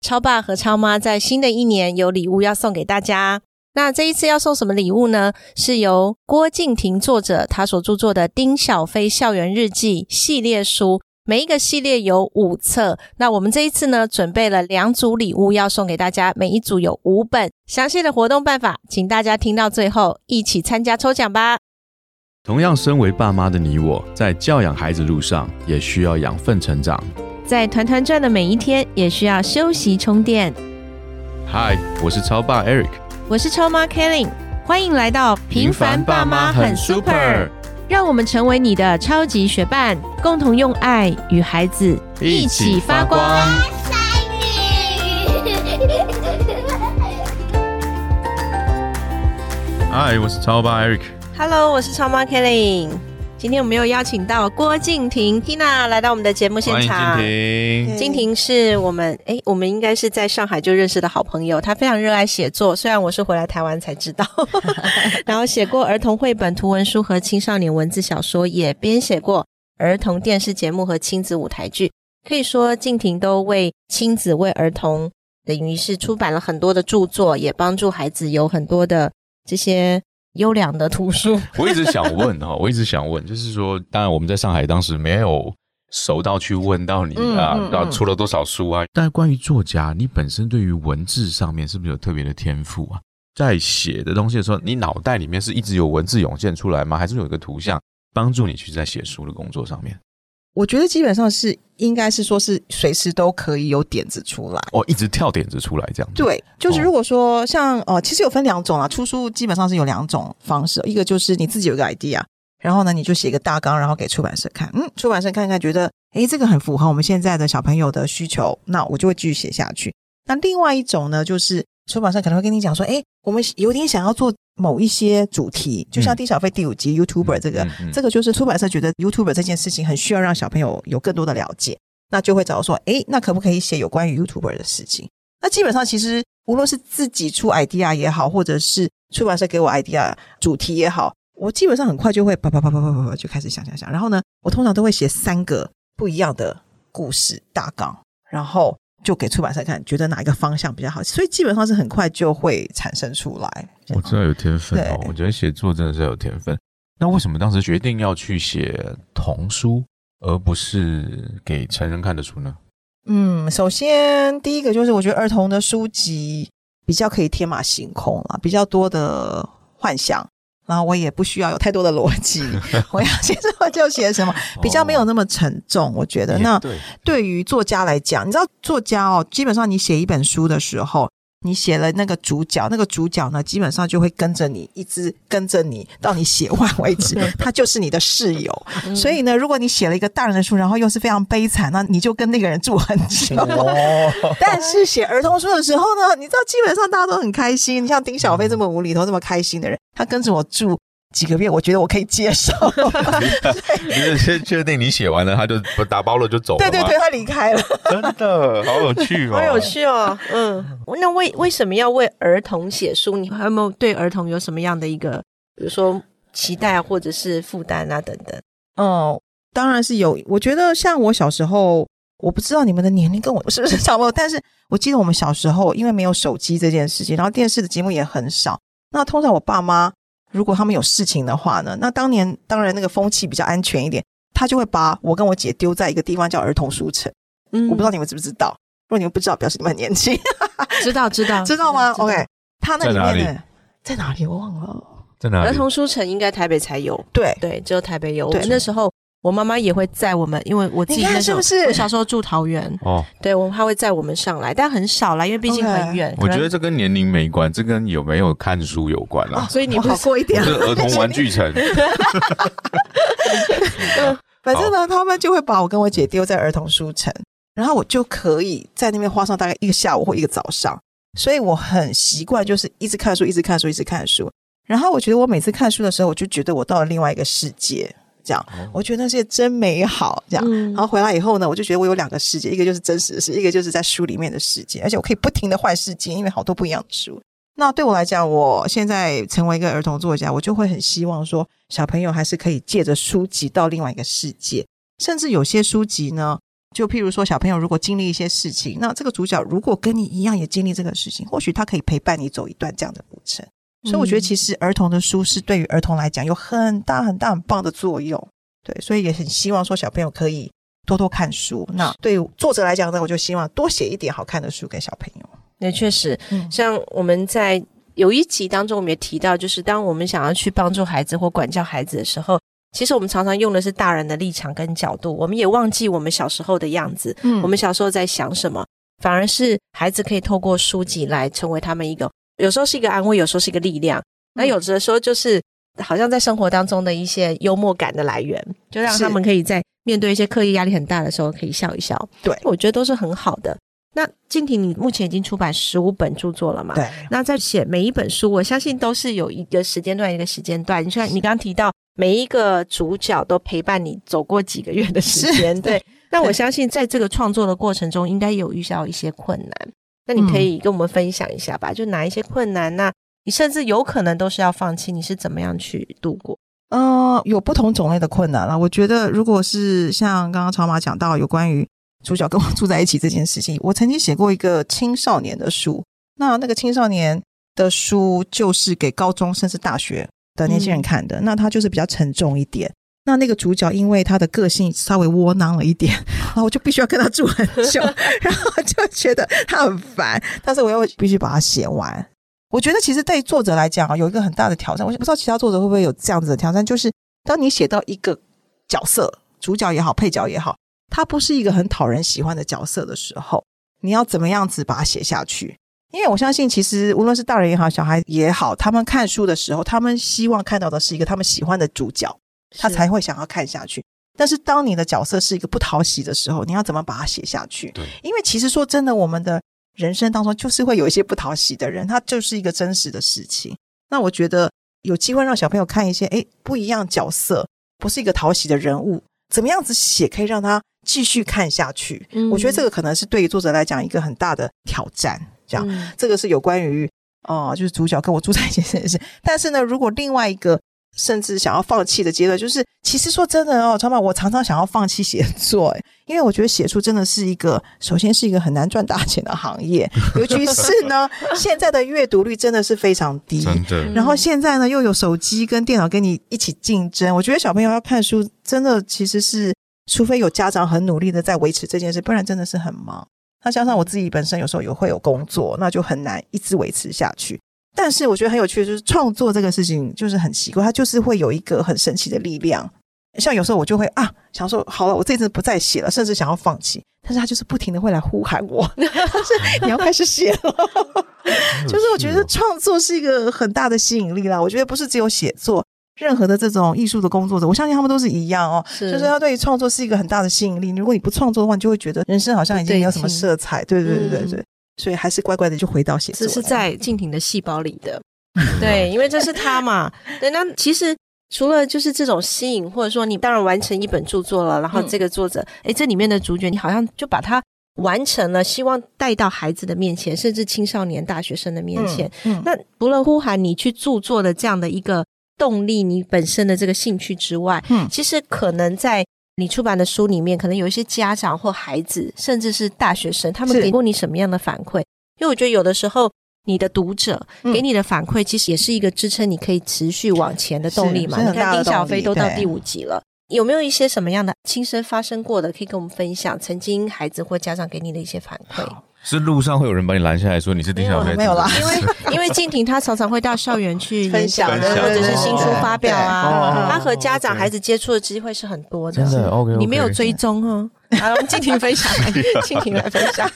超爸和超妈在新的一年有礼物要送给大家。那这一次要送什么礼物呢？是由郭敬亭作者他所著作的《丁小飞校园日记》系列书，每一个系列有五册。那我们这一次呢，准备了两组礼物要送给大家，每一组有五本。详细的活动办法，请大家听到最后一起参加抽奖吧。同样，身为爸妈的你我，在教养孩子路上也需要养分成长。在团团转的每一天，也需要休息充电。嗨，我是超爸 Eric，我是超妈 Kelly，欢迎来到平凡爸妈很 super，让我们成为你的超级学伴，共同用爱与孩子一起发光。嗨，我是超爸 Eric。Hello，我是超妈 Kelly。今天我们又邀请到郭敬亭 Tina 来到我们的节目现场。敬婷。金婷是我们诶，我们应该是在上海就认识的好朋友。她非常热爱写作，虽然我是回来台湾才知道。然后写过儿童绘本、图文书和青少年文字小说，也编写过儿童电视节目和亲子舞台剧。可以说，敬婷都为亲子、为儿童，等于是出版了很多的著作，也帮助孩子有很多的这些优良的图书。我一直想问哈，我一直想问，就是说，当然我们在上海当时没有熟到去问到你啊，嗯嗯嗯到出了多少书啊？但关于作家，你本身对于文字上面是不是有特别的天赋啊？在写的东西的时候，你脑袋里面是一直有文字涌现出来吗？还是有一个图像帮助你去在写书的工作上面？我觉得基本上是应该是说是随时都可以有点子出来。哦，一直跳点子出来这样子。对，就是哦如果说像呃，其实有分两种啊，出书基本上是有两种方式，一个就是你自己有一个 idea，然后呢你就写一个大纲，然后给出版社看，嗯，出版社看看觉得，诶，这个很符合我们现在的小朋友的需求，那我就会继续写下去。那另外一种呢，就是出版社可能会跟你讲说，哎，我们有点想要做某一些主题，就像嗯。丁小费第五集 YouTuber 这个，嗯嗯这个就是出版社觉得 YouTuber 这件事情很需要让小朋友有更多的了解，那就会找我说，哎，那可不可以写有关于 YouTuber 的事情？那基本上其实无论是自己出 idea 也好，或者是出版社给我 idea 主题也好，我基本上很快就会啪啪啪啪啪啪啪就开始想想想，然后呢，我通常都会写三个不一样的故事大纲，然后就给出版社看，觉得哪一个方向比较好，所以基本上是很快就会产生出来。我知道有天分哦，我觉得写作真的是有天分。那为什么当时决定要去写童书，而不是给成人看的书呢？嗯，首先第一个就是我觉得儿童的书籍比较可以天马行空啦，比较多的幻想，然后我也不需要有太多的逻辑，我要写什么就写什么，比较没有那么沉重。我觉得那对，对于作家来讲，你知道作家哦，基本上你写一本书的时候，你写了那个主角，那个主角呢，基本上就会跟着你，一直跟着你到你写完为止，他就是你的室友。所以呢，如果你写了一个大人的书，然后又是非常悲惨，那你就跟那个人住很久。但是写儿童书的时候呢，你知道基本上大家都很开心。你像丁小飞这么无厘头、这么开心的人，他跟着我住几个月，我觉得我可以接受。你是先确定你写完了，他就不打包了就走了吗对对对，他离开了。真的好有趣哦，好有趣哦，嗯，那为为什么要为儿童写书？你还有没有对儿童有什么样的一个，比如说期待啊，或者是负担啊等等？嗯，当然是有。我觉得像我小时候，我不知道你们的年龄跟我是不是差不多，但是我记得我们小时候，因为没有手机这件事情，然后电视的节目也很少。那通常我爸妈如果他们有事情的话呢，那当年当然那个风气比较安全一点，他就会把我跟我姐丢在一个地方叫儿童书城。嗯我不知道你们知不知道，如果你们不知道，表示你们很年轻，知道知道 知道吗？OK，他那里在哪面的在哪里我忘了。在哪里？儿童书城应该台北才有，对，对，只有台北有。我对们那时候，我妈妈也会载我们，因为我自己那时候是不是我小时候住桃园，哦，对，我们她会载我们上来，但很少啦，因为毕竟很远。我觉得这跟年龄没关，这跟有没有看书有关啊。我所以你不是好过一点 这。是儿童玩具城，反正呢，他们就会把我跟我姐丢在儿童书城，然后我就可以在那边花上大概一个下午或一个早上。所以我很习惯，就是一直看书，一直看书，一直看书。然后我觉得我每次看书的时候，我就觉得我到了另外一个世界，这样，我觉得那些真美好，这样。嗯然后回来以后呢，我就觉得我有两个世界，一个就是真实的世界，一个就是在书里面的世界，而且我可以不停的换世界，因为好多不一样的书。那对我来讲，我现在成为一个儿童作家，我就会很希望说，小朋友还是可以借着书籍到另外一个世界，甚至有些书籍呢，就譬如说，小朋友如果经历一些事情，那这个主角如果跟你一样也经历这个事情，或许他可以陪伴你走一段这样的路程。所以我觉得，其实儿童的书是对于儿童来讲有很大很大很棒的作用。对，所以也很希望说小朋友可以多多看书。那对作者来讲呢，我就希望多写一点好看的书给小朋友。那确实，嗯像我们在有一集当中，我们也提到，就是当我们想要去帮助孩子或管教孩子的时候。其实我们常常用的是大人的立场跟角度，我们也忘记我们小时候的样子。嗯，我们小时候在想什么，反而是孩子可以透过书籍来成为他们一个，有时候是一个安慰，有时候是一个力量。那有的时候就是好像在生活当中的一些幽默感的来源，就让他们可以在面对一些课业压力很大的时候可以笑一笑。对，我觉得都是很好的。那静婷，你目前已经出版十五本著作了嘛？对。那在写每一本书，我相信都是有一个时间段，一个时间段。你像你刚刚提到。每一个主角都陪伴你走过几个月的时间，对。那我相信在这个创作的过程中，应该有遇到一些困难。那你可以跟我们分享一下吧，就哪一些困难？那你甚至有可能都是要放弃，你是怎么样去度过？嗯，有不同种类的困难了。我觉得，如果是像刚刚超马讲到有关于主角跟我住在一起这件事情，我曾经写过一个青少年的书。那那个青少年的书就是给高中甚至大学。的年轻人看的，那他就是比较沉重一点。那那个主角因为他的个性稍微窝囊了一点，然后我就必须要跟他住很久，然后就觉得他很烦。但是我又必须把它写完。我觉得其实对作者来讲啊，有一个很大的挑战。我不知道其他作者会不会有这样子的挑战，就是当你写到一个角色，主角也好，配角也好，他不是一个很讨人喜欢的角色的时候，你要怎么样子把它写下去？因为我相信，其实无论是大人也好，小孩也好，他们看书的时候，他们希望看到的是一个他们喜欢的主角，他才会想要看下去。但是，当你的角色是一个不讨喜的时候，你要怎么把它写下去？对，因为其实说真的，我们的人生当中就是会有一些不讨喜的人，他就是一个真实的事情。那我觉得有机会让小朋友看一些，哎，不一样角色，不是一个讨喜的人物，怎么样子写可以让他继续看下去？我觉得这个可能是对于作者来讲一个很大的挑战。这样，这个是有关于哦，就是主角跟我住在一起这件事。但是呢，如果另外一个甚至想要放弃的阶段，就是其实说真的哦，超马，我常常想要放弃写作，因为我觉得写书真的是一个，首先是一个很难赚大钱的行业，尤其是呢，现在的阅读率真的是非常低。真的。然后现在呢，又有手机跟电脑跟你一起竞争，我觉得小朋友要看书，真的其实是，除非有家长很努力的在维持这件事，不然真的是很忙。那加上我自己本身有时候也会有工作，那就很难一直维持下去。但是我觉得很有趣的就是创作这个事情，就是很奇怪，它就是会有一个很神奇的力量。像有时候我就会啊，想说好了，我这次不再写了，甚至想要放弃。但是他就是不停的会来呼喊我，是你要开始写了。就是我觉得创作是一个很大的吸引力啦。我觉得不是只有写作。任何的这种艺术的工作者，我相信他们都是一样哦。是，就是他对于创作是一个很大的吸引力。如果你不创作的话，你就会觉得人生好像已经没有什么色彩。对对对对对，所以还是乖乖的就回到写作。这是在静婷的细胞里的，对，因为这是他嘛。对，那其实除了就是这种吸引，或者说你当然完成一本著作了，然后这个作者，哎，这里面的主角你好像就把它完成了，希望带到孩子的面前，甚至青少年、大学生的面前。嗯，那除了呼喊你去著作的这样的一个。动力，你本身的这个兴趣之外，嗯，其实可能在你出版的书里面，可能有一些家长或孩子，甚至是大学生，他们给过你什么样的反馈？因为我觉得有的时候，你的读者给你的反馈，其实也是一个支撑你可以持续往前的动力嘛。你看丁小飞都到第五集了，有没有一些什么样的亲身发生过的，可以跟我们分享？曾经孩子或家长给你的一些反馈？是路上会有人把你拦下来说你是丁小飞？没有啦，因为因为静婷她常常会到校园去分享，或者是新书发表啊，她和家长孩子接触的机会是很多的。真的，OK，你没有追踪哦。好，我们静婷分享，静婷来分享。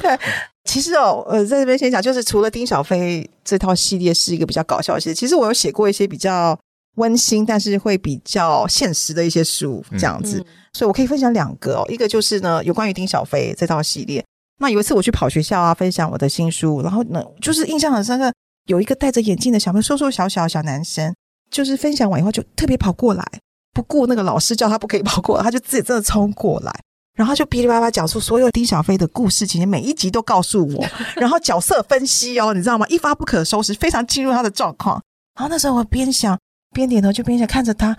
对，其实哦，呃，在这边先讲，就是除了丁小飞这套系列是一个比较搞笑系列，其实我有写过一些比较温馨，但是会比较现实的一些书，这样子，所以我可以分享两个哦。一个就是呢，有关于丁小飞这套系列。那有一次我去跑学校啊，分享我的新书，然后呢，就是印象很深刻，有一个戴着眼镜的小朋友，瘦瘦小小小男生，就是分享完以后就特别跑过来，不顾那个老师叫他不可以跑过来，他就自己真的冲过来，然后就噼里啪啦讲述所有丁小飞的故事情节，每一集都告诉我，然后角色分析哦，你知道吗？一发不可收拾，非常进入他的状况。然后那时候我边想边点头，就边想看着他，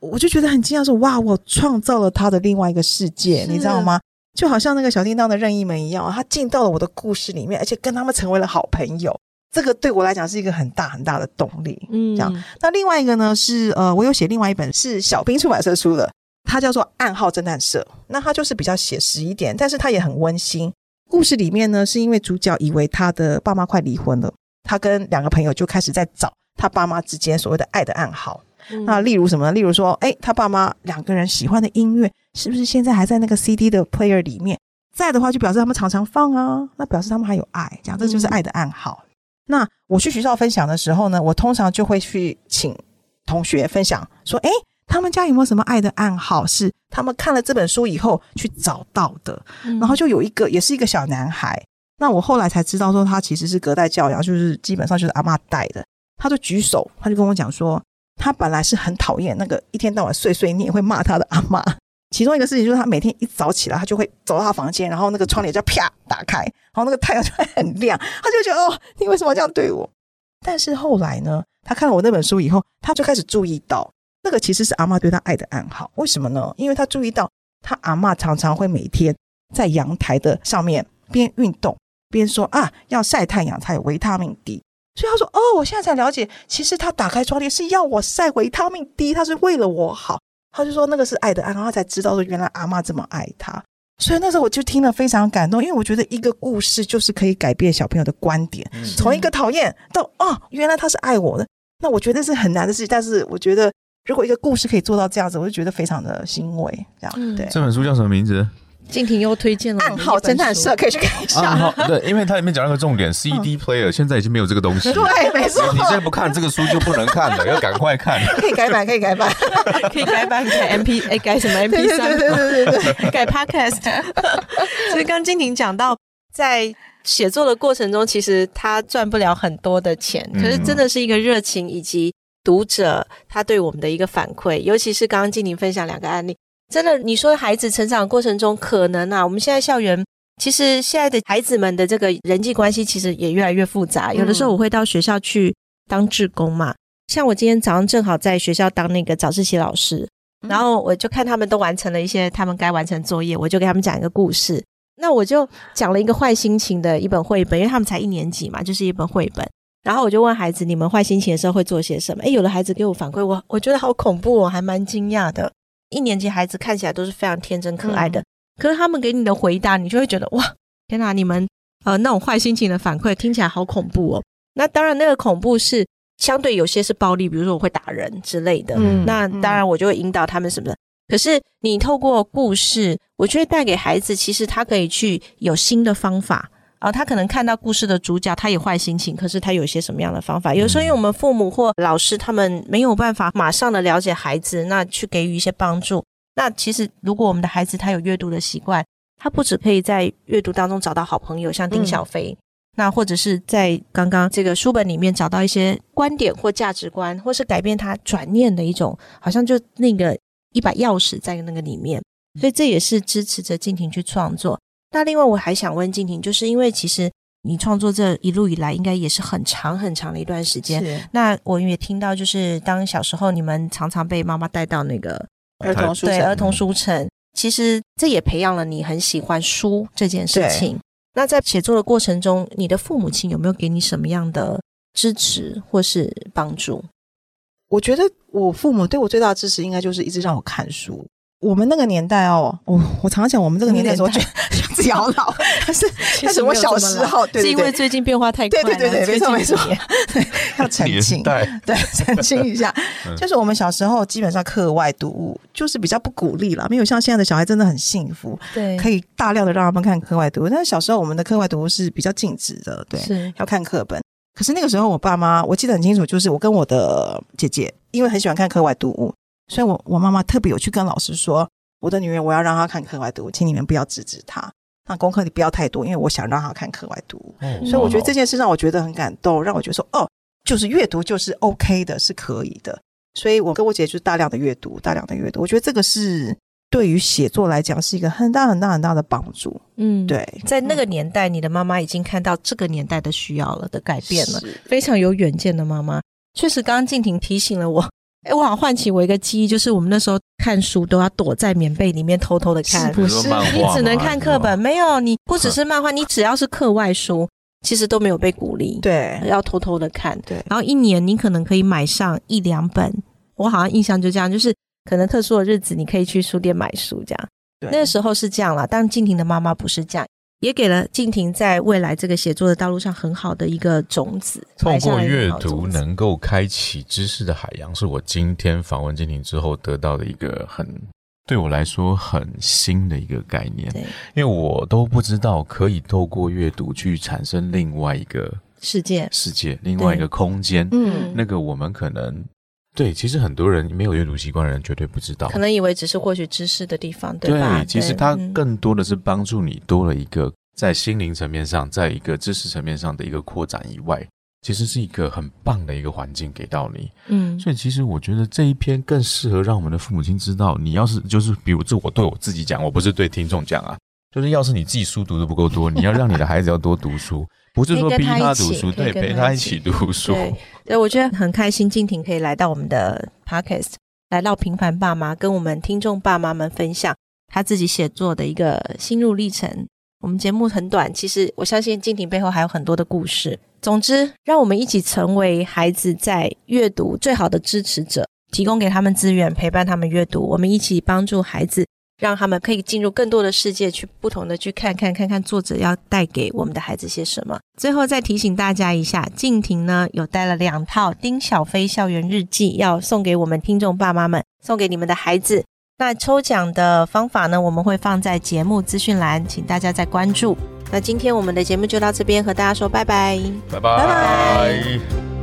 我就觉得很惊讶，说哇，我创造了他的另外一个世界，你知道吗？就好像那个小叮当的任意门一样，他进到了我的故事里面，而且跟他们成为了好朋友。这个对我来讲是一个很大很大的动力。嗯这样那另外一个呢是呃，我有写另外一本是小兵出版社出的，它叫做《暗号侦探社》。那它就是比较写实一点，但是它也很温馨。故事里面呢，是因为主角以为他的爸妈快离婚了，他跟两个朋友就开始在找他爸妈之间所谓的爱的暗号。嗯那例如什么呢？例如说，哎，他爸妈两个人喜欢的音乐是不是现在还在那个 CD 的 player 里面？在的话，就表示他们常常放啊，那表示他们还有爱，这样这就是爱的暗号。那我去学校分享的时候呢，我通常就会去请同学分享说，哎，他们家有没有什么爱的暗号是他们看了这本书以后去找到的？嗯然后就有一个也是一个小男孩，那我后来才知道说他其实是隔代教养，就是基本上就是阿妈带的。他就举手，他就跟我讲说，他本来是很讨厌那个一天到晚碎碎念会骂他的阿嬷。其中一个事情就是他每天一早起来，他就会走到他房间，然后那个窗帘就啪打开，然后那个太阳就会很亮，他就觉得哦，你为什么这样对我？但是后来呢，他看了我那本书以后，他就开始注意到，那个其实是阿嬷对他爱的暗号。为什么呢？因为他注意到他阿嬷常常会每天在阳台的上面边运动边说啊，要晒太阳才有维他命 D。所以他说哦，我现在才了解，其实他打开窗帘是要我晒维他命 D，他是为了我好。他就说那个是爱的然后，他才知道说原来阿嬷这么爱他。所以那时候我就听了非常感动，因为我觉得一个故事就是可以改变小朋友的观点，从一个讨厌到哦，原来他是爱我的。那我觉得是很难的事情，但是我觉得如果一个故事可以做到这样子，我就觉得非常的欣慰。这样、嗯对，这本书叫什么名字？静婷又推荐了暗号侦探社可以去看一下。暗号对，因为它里面讲了个重点，CD player 现在已经没有这个东西。对，没错，你再不看这个书就不能看了，要赶快看。可以改版，可以改版。可以改版改 MP，哎，改什么 MP 三？对对对对对改 Podcast。所以刚静婷讲到，在写作的过程中，其实他赚不了很多的钱，嗯可是真的是一个热情以及读者他对我们的一个反馈，尤其是刚刚静婷分享两个案例，真的，你说孩子成长过程中，可能啊，我们现在校园。其实现在的孩子们的这个人际关系其实也越来越复杂。有的时候我会到学校去当志工嘛，像我今天早上正好在学校当那个早自习老师，然后我就看他们都完成了一些他们该完成作业，我就给他们讲一个故事。那我就讲了一个坏心情的一本绘本，因为他们才一年级嘛，就是一本绘本。然后我就问孩子：“你们坏心情的时候会做些什么？”诶，有的孩子给我反馈，我我觉得好恐怖哦，还蛮惊讶的。一年级孩子看起来都是非常天真可爱的，可是他们给你的回答，你就会觉得哇，天哪！你们呃那种坏心情的反馈听起来好恐怖哦。那当然，那个恐怖是相对有些是暴力，比如说我会打人之类的。嗯那当然，我就会引导他们什么的。可是你透过故事，我觉得带给孩子，其实他可以去有新的方法啊。他可能看到故事的主角，他也坏心情，可是他有一些什么样的方法？有时候因为我们父母或老师他们没有办法马上的了解孩子，那去给予一些帮助。那其实如果我们的孩子他有阅读的习惯，他不只可以在阅读当中找到好朋友，像丁小飞。那或者是在刚刚这个书本里面找到一些观点或价值观，或是改变他转念的一种，好像就那个一把钥匙在那个里面，所以这也是支持着静婷去创作。那另外我还想问静婷，就是因为其实你创作这一路以来，应该也是很长很长的一段时间。那我也听到，就是当小时候你们常常被妈妈带到那个儿童书城对儿童书城，其实这也培养了你很喜欢书这件事情。那在写作的过程中，你的父母亲有没有给你什么样的支持或是帮助？我觉得我父母对我最大的支持，应该就是一直让我看书。我们那个年代哦，我我常常讲，我们这个年代的时候，觉得自己好老，但是但是我小时候，对对对，是因为最近变化太快了，对对对对，没错没错最近几年，要澄清年，代对，澄清一下嗯，就是我们小时候基本上课外读物就是比较不鼓励了，没有像现在的小孩真的很幸福，对，可以大量的让他们看课外读物。但是小时候我们的课外读物是比较禁止的，对，是要看课本。可是那个时候我爸妈，我记得很清楚，就是我跟我的姐姐，因为很喜欢看课外读物，所以我我妈妈特别有去跟老师说，我的女儿我要让她看课外读物，请你们不要制止她。那功课你不要太多，因为我想让她看课外读物。所以我觉得这件事让我觉得很感动，让我觉得说，哦，就是阅读就是 OK 的，是可以的。所以我跟我姐就是大量的阅读，大量的阅读。我觉得这个是对于写作来讲是一个很大很大很大的帮助。嗯，对，在那个年代，你的妈妈已经看到这个年代的需要了的改变了，非常有远见的妈妈。确实，刚刚静婷提醒了我，哎，我好像唤起我一个记忆，就是我们那时候看书都要躲在棉被里面偷偷的看，不是你只能看课本，没有你不只是漫画，你只要是课外书，其实都没有被鼓励，对，要偷偷的看，对。然后一年你可能可以买上一两本，我好像印象就这样，就是可能特殊的日子你可以去书店买书这样，那个时候是这样啦。但静婷的妈妈不是这样。也给了静婷在未来这个写作的道路上很好的一个种子。透过阅读能够开启知识的海洋，是我今天访问静婷之后得到的一个很对我来说很新的一个概念。因为我都不知道可以透过阅读去产生另外一个世界，世界另外一个空间。嗯，那个我们可能对，其实很多人没有阅读习惯的人绝对不知道，可能以为只是获取知识的地方，对吧？其实它更多的是帮助你多了一个。在心灵层面上，在一个知识层面上的一个扩展以外，其实是一个很棒的一个环境给到你。嗯，所以其实我觉得这一篇更适合让我们的父母亲知道。你要是就是，比如这我对我自己讲，我不是对听众讲啊，就是要是你自己书读的不够多，你要让你的孩子要多读书，不是说逼他读书，对，陪他一起读书。对，我觉得很开心，静婷可以来到我们的 podcast，来到平凡爸妈，跟我们听众爸妈们分享他自己写作的一个心路历程。我们节目很短，其实我相信静婷背后还有很多的故事。总之，让我们一起成为孩子在阅读最好的支持者，提供给他们资源，陪伴他们阅读。我们一起帮助孩子，让他们可以进入更多的世界，去不同的去看看看看作者要带给我们的孩子些什么。最后再提醒大家一下，静婷呢有带了两套丁小飞校园日记，要送给我们听众爸妈们，送给你们的孩子。那抽奖的方法呢？我们会放在节目资讯栏，请大家再关注。那今天我们的节目就到这边，和大家说拜拜，拜拜，拜拜。